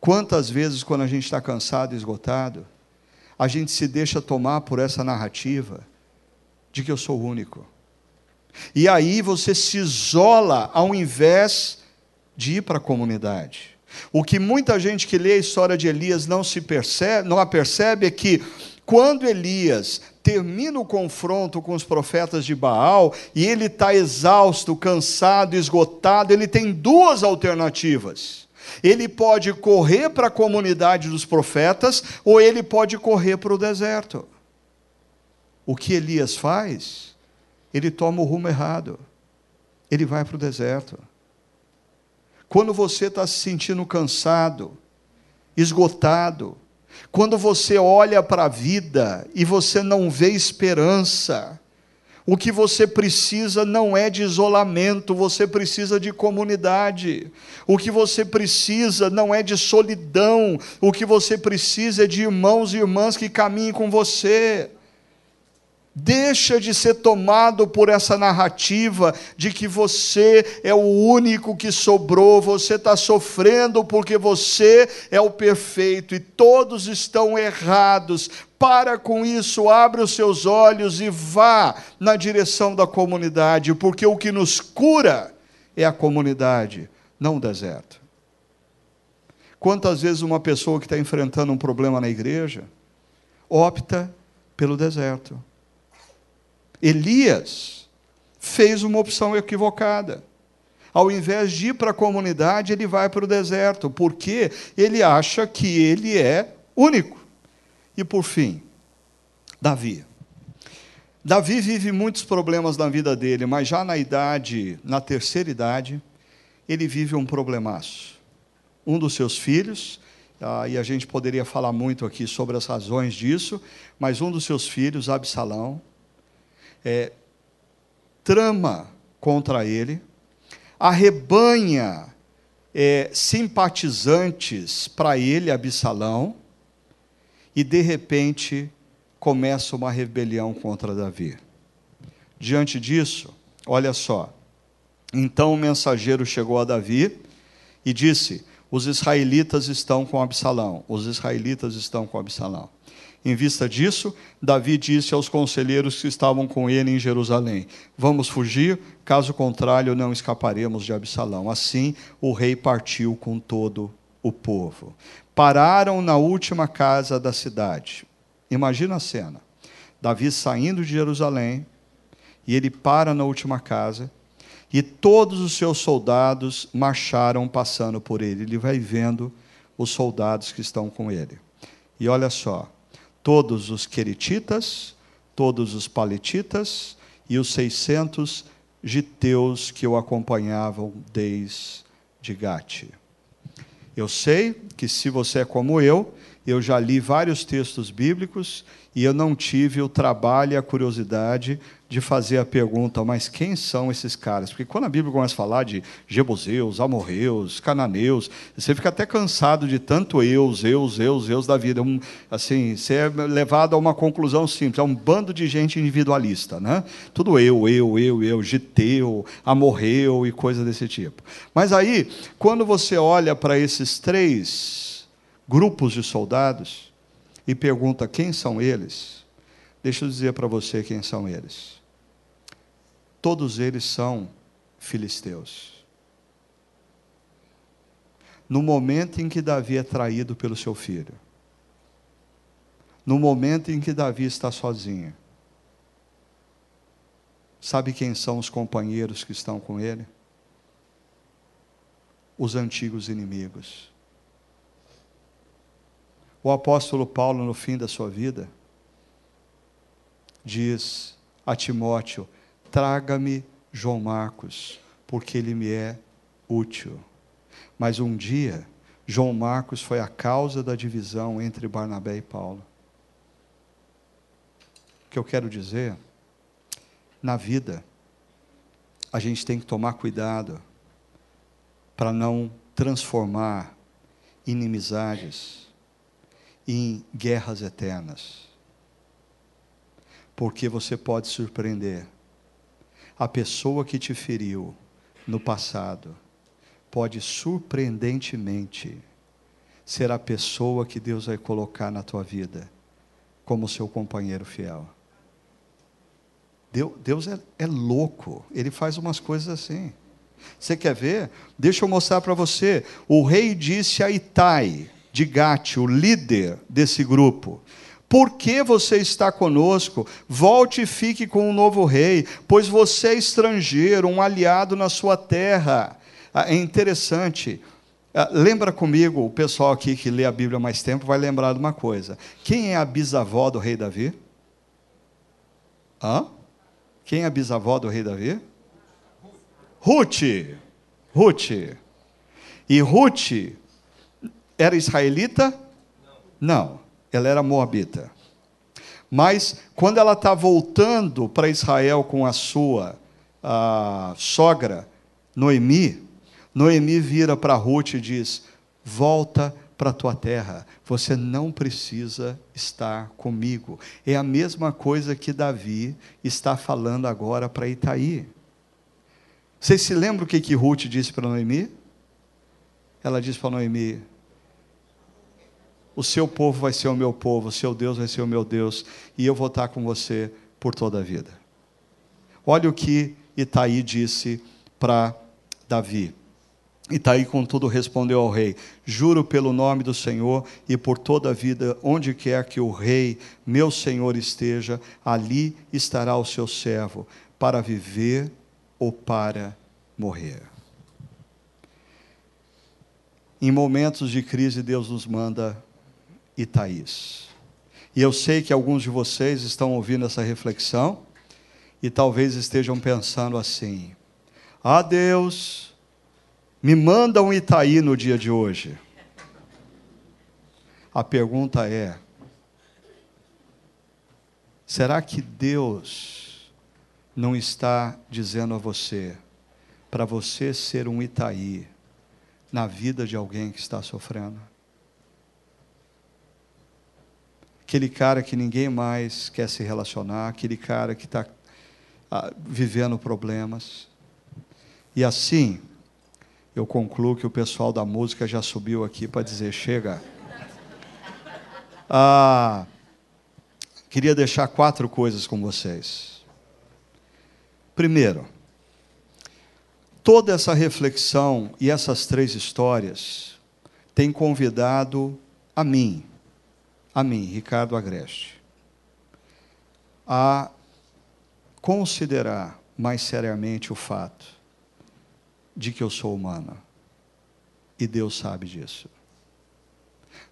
Quantas vezes, quando a gente está cansado esgotado, a gente se deixa tomar por essa narrativa de que eu sou o único. E aí você se isola ao invés de ir para a comunidade. O que muita gente que lê a história de Elias não se percebe, não a percebe é que quando Elias termina o confronto com os profetas de Baal e ele está exausto, cansado, esgotado, ele tem duas alternativas. Ele pode correr para a comunidade dos profetas ou ele pode correr para o deserto. O que Elias faz? Ele toma o rumo errado. Ele vai para o deserto. Quando você está se sentindo cansado, esgotado, quando você olha para a vida e você não vê esperança, o que você precisa não é de isolamento, você precisa de comunidade. O que você precisa não é de solidão, o que você precisa é de irmãos e irmãs que caminhem com você. Deixa de ser tomado por essa narrativa de que você é o único que sobrou, você está sofrendo porque você é o perfeito e todos estão errados. Para com isso, abre os seus olhos e vá na direção da comunidade, porque o que nos cura é a comunidade, não o deserto. Quantas vezes uma pessoa que está enfrentando um problema na igreja opta pelo deserto? Elias fez uma opção equivocada. Ao invés de ir para a comunidade, ele vai para o deserto, porque ele acha que ele é único. E por fim, Davi. Davi vive muitos problemas na vida dele, mas já na idade, na terceira idade, ele vive um problemaço. Um dos seus filhos, ah, e a gente poderia falar muito aqui sobre as razões disso, mas um dos seus filhos, Absalão, é, trama contra ele, arrebanha é, simpatizantes para ele, Absalão, e de repente começa uma rebelião contra Davi. Diante disso, olha só. Então o mensageiro chegou a Davi e disse: Os israelitas estão com Absalão. Os israelitas estão com Absalão. Em vista disso, Davi disse aos conselheiros que estavam com ele em Jerusalém: Vamos fugir, caso contrário, não escaparemos de Absalão. Assim, o rei partiu com todo o povo. Pararam na última casa da cidade. Imagina a cena. Davi saindo de Jerusalém, e ele para na última casa, e todos os seus soldados marcharam passando por ele. Ele vai vendo os soldados que estão com ele. E olha só, todos os queretitas, todos os paletitas e os seiscentos giteus que o acompanhavam desde Gate. Eu sei que se você é como eu, eu já li vários textos bíblicos e eu não tive o trabalho e a curiosidade de fazer a pergunta, mas quem são esses caras? Porque quando a Bíblia começa a falar de Jebuseus, Amorreus, Cananeus, você fica até cansado de tanto eus, eus, eus, eus da vida. Um, assim, você é levado a uma conclusão simples, é um bando de gente individualista, né? Tudo eu, eu, eu, eu, Giteu, Amorreu e coisa desse tipo. Mas aí, quando você olha para esses três grupos de soldados e pergunta quem são eles, deixa eu dizer para você quem são eles todos eles são filisteus. No momento em que Davi é traído pelo seu filho, no momento em que Davi está sozinho, sabe quem são os companheiros que estão com ele? Os antigos inimigos. O apóstolo Paulo, no fim da sua vida, diz a Timóteo: traga-me João Marcos, porque ele me é útil. Mas um dia, João Marcos foi a causa da divisão entre Barnabé e Paulo. O que eu quero dizer, na vida, a gente tem que tomar cuidado para não transformar inimizades em guerras eternas. Porque você pode surpreender a pessoa que te feriu no passado pode surpreendentemente ser a pessoa que Deus vai colocar na tua vida como seu companheiro fiel. Deus é, é louco, ele faz umas coisas assim. Você quer ver? Deixa eu mostrar para você. O rei disse a Itai de Gate, o líder desse grupo: por que você está conosco? Volte e fique com o novo rei, pois você é estrangeiro, um aliado na sua terra. Ah, é interessante. Ah, lembra comigo, o pessoal aqui que lê a Bíblia há mais tempo vai lembrar de uma coisa. Quem é a bisavó do rei Davi? Hã? Quem é a bisavó do rei Davi? Ruth. Ruth. E Ruth era israelita? Não ela era moabita. Mas quando ela está voltando para Israel com a sua a sogra, Noemi, Noemi vira para Ruth e diz: Volta para a tua terra, você não precisa estar comigo. É a mesma coisa que Davi está falando agora para Itaí. Vocês se lembram o que, que Ruth disse para Noemi? Ela disse para Noemi: o seu povo vai ser o meu povo, o seu Deus vai ser o meu Deus, e eu vou estar com você por toda a vida. Olha o que Itaí disse para Davi. Itaí, contudo, respondeu ao rei: Juro pelo nome do Senhor e por toda a vida, onde quer que o rei, meu senhor, esteja, ali estará o seu servo. para viver ou para morrer. Em momentos de crise, Deus nos manda Itaís. E eu sei que alguns de vocês estão ouvindo essa reflexão e talvez estejam pensando assim: Ah, Deus, me manda um Itaí no dia de hoje. A pergunta é: será que Deus não está dizendo a você, para você ser um Itaí na vida de alguém que está sofrendo? Aquele cara que ninguém mais quer se relacionar, aquele cara que está ah, vivendo problemas. E assim, eu concluo que o pessoal da música já subiu aqui para dizer: chega. Ah, queria deixar quatro coisas com vocês. Primeiro, toda essa reflexão e essas três histórias têm convidado a mim, a mim, Ricardo Agreste, a considerar mais seriamente o fato de que eu sou humano. E Deus sabe disso.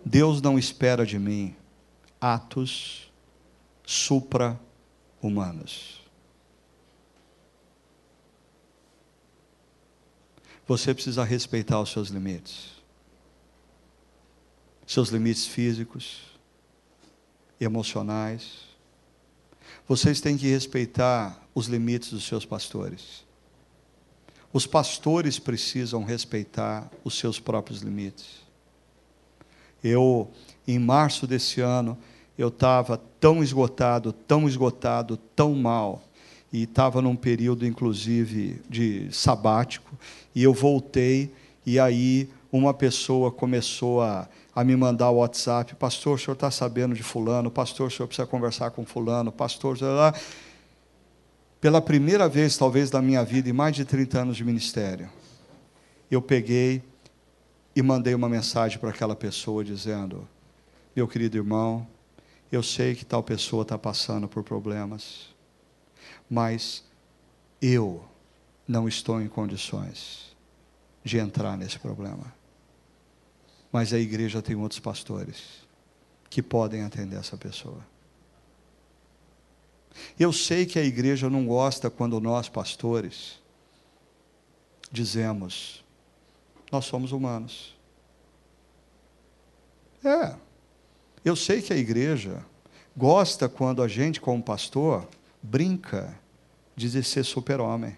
Deus não espera de mim atos supra-humanos. Você precisa respeitar os seus limites. Seus limites físicos, emocionais. Vocês têm que respeitar os limites dos seus pastores. Os pastores precisam respeitar os seus próprios limites. Eu, em março desse ano, eu estava tão esgotado, tão esgotado, tão mal, e estava num período, inclusive, de sabático, e eu voltei, e aí uma pessoa começou a, a me mandar o WhatsApp, pastor, o senhor está sabendo de fulano, pastor, o senhor precisa conversar com fulano, pastor, lá. pela primeira vez, talvez, da minha vida, em mais de 30 anos de ministério, eu peguei e mandei uma mensagem para aquela pessoa dizendo: Meu querido irmão, eu sei que tal pessoa está passando por problemas, mas eu não estou em condições de entrar nesse problema. Mas a igreja tem outros pastores que podem atender essa pessoa. Eu sei que a igreja não gosta quando nós, pastores, dizemos: nós somos humanos. É. Eu sei que a igreja gosta quando a gente, como pastor, brinca de ser super-homem.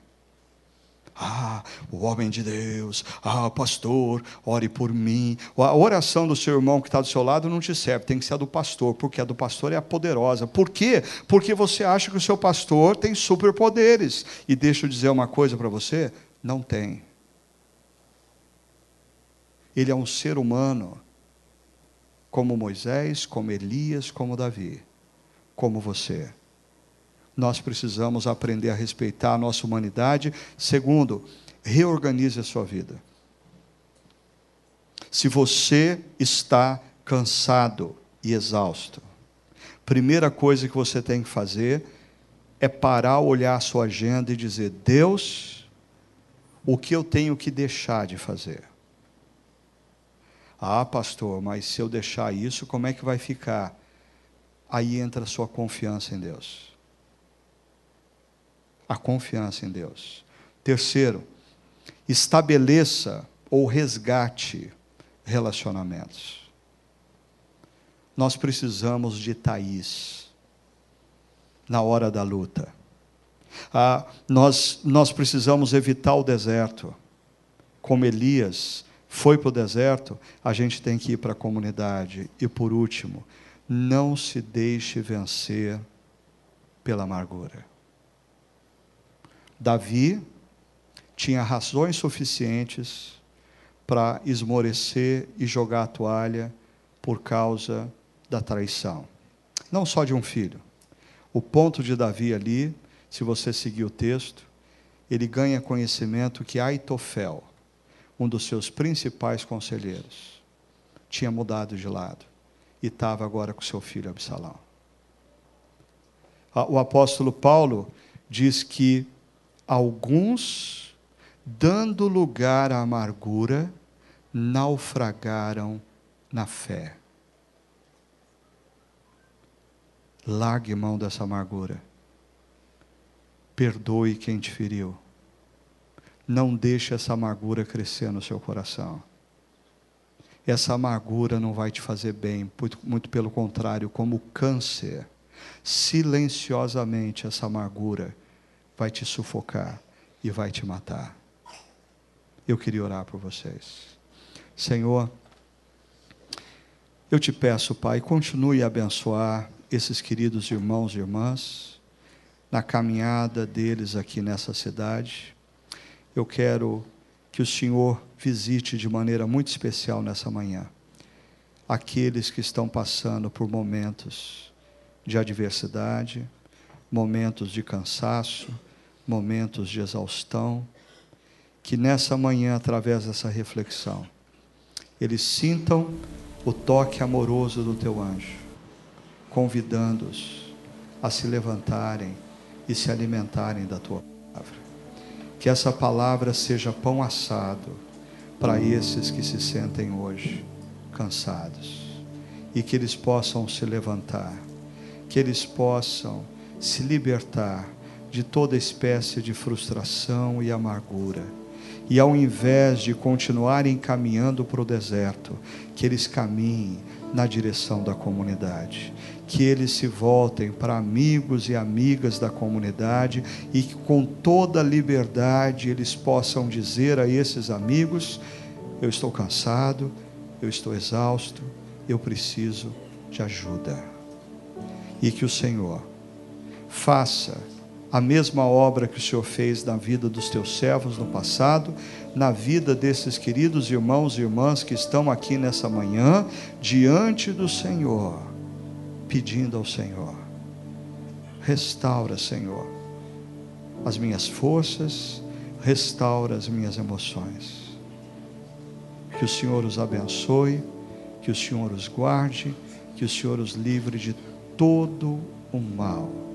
Ah, o homem de Deus, ah, pastor, ore por mim. A oração do seu irmão que está do seu lado não te serve, tem que ser a do pastor, porque a do pastor é a poderosa. Por quê? Porque você acha que o seu pastor tem superpoderes. E deixa eu dizer uma coisa para você: não tem. Ele é um ser humano, como Moisés, como Elias, como Davi, como você. Nós precisamos aprender a respeitar a nossa humanidade. Segundo, reorganize a sua vida. Se você está cansado e exausto, primeira coisa que você tem que fazer é parar, olhar a sua agenda e dizer: Deus, o que eu tenho que deixar de fazer? Ah, pastor, mas se eu deixar isso, como é que vai ficar? Aí entra a sua confiança em Deus. A confiança em Deus. Terceiro, estabeleça ou resgate relacionamentos. Nós precisamos de Thaís na hora da luta. Ah, nós, nós precisamos evitar o deserto, como Elias foi para o deserto, a gente tem que ir para a comunidade. E por último, não se deixe vencer pela amargura. Davi tinha razões suficientes para esmorecer e jogar a toalha por causa da traição. Não só de um filho. O ponto de Davi ali, se você seguir o texto, ele ganha conhecimento que Aitofel, um dos seus principais conselheiros, tinha mudado de lado e estava agora com seu filho Absalão. O apóstolo Paulo diz que alguns, dando lugar à amargura, naufragaram na fé. Largue mão dessa amargura. Perdoe quem te feriu. Não deixe essa amargura crescer no seu coração. Essa amargura não vai te fazer bem, muito, pelo contrário, como câncer. Silenciosamente essa amargura vai te sufocar e vai te matar. Eu queria orar por vocês. Senhor, eu te peço, Pai, continue a abençoar esses queridos irmãos e irmãs na caminhada deles aqui nessa cidade. Eu quero que o Senhor visite de maneira muito especial nessa manhã aqueles que estão passando por momentos de adversidade, momentos de cansaço, momentos de exaustão, que nessa manhã, através dessa reflexão, eles sintam o toque amoroso do teu anjo, convidando-os a se levantarem e se alimentarem da tua palavra. Que essa palavra seja pão assado para esses que se sentem hoje cansados e que eles possam se levantar, que eles possam se libertar de toda espécie de frustração e amargura e ao invés de continuarem caminhando para o deserto, que eles caminhem na direção da comunidade, que eles se voltem para amigos e amigas da comunidade e que com toda liberdade eles possam dizer a esses amigos: eu estou cansado, eu estou exausto, eu preciso de ajuda. E que o Senhor faça a mesma obra que o Senhor fez na vida dos teus servos no passado, na vida desses queridos irmãos e irmãs que estão aqui nessa manhã, diante do Senhor, pedindo ao Senhor: restaura, Senhor, as minhas forças, restaura as minhas emoções. Que o Senhor os abençoe, que o Senhor os guarde, que o Senhor os livre de todo o mal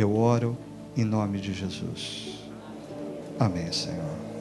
eu oro em nome de Jesus. Amém, Senhor.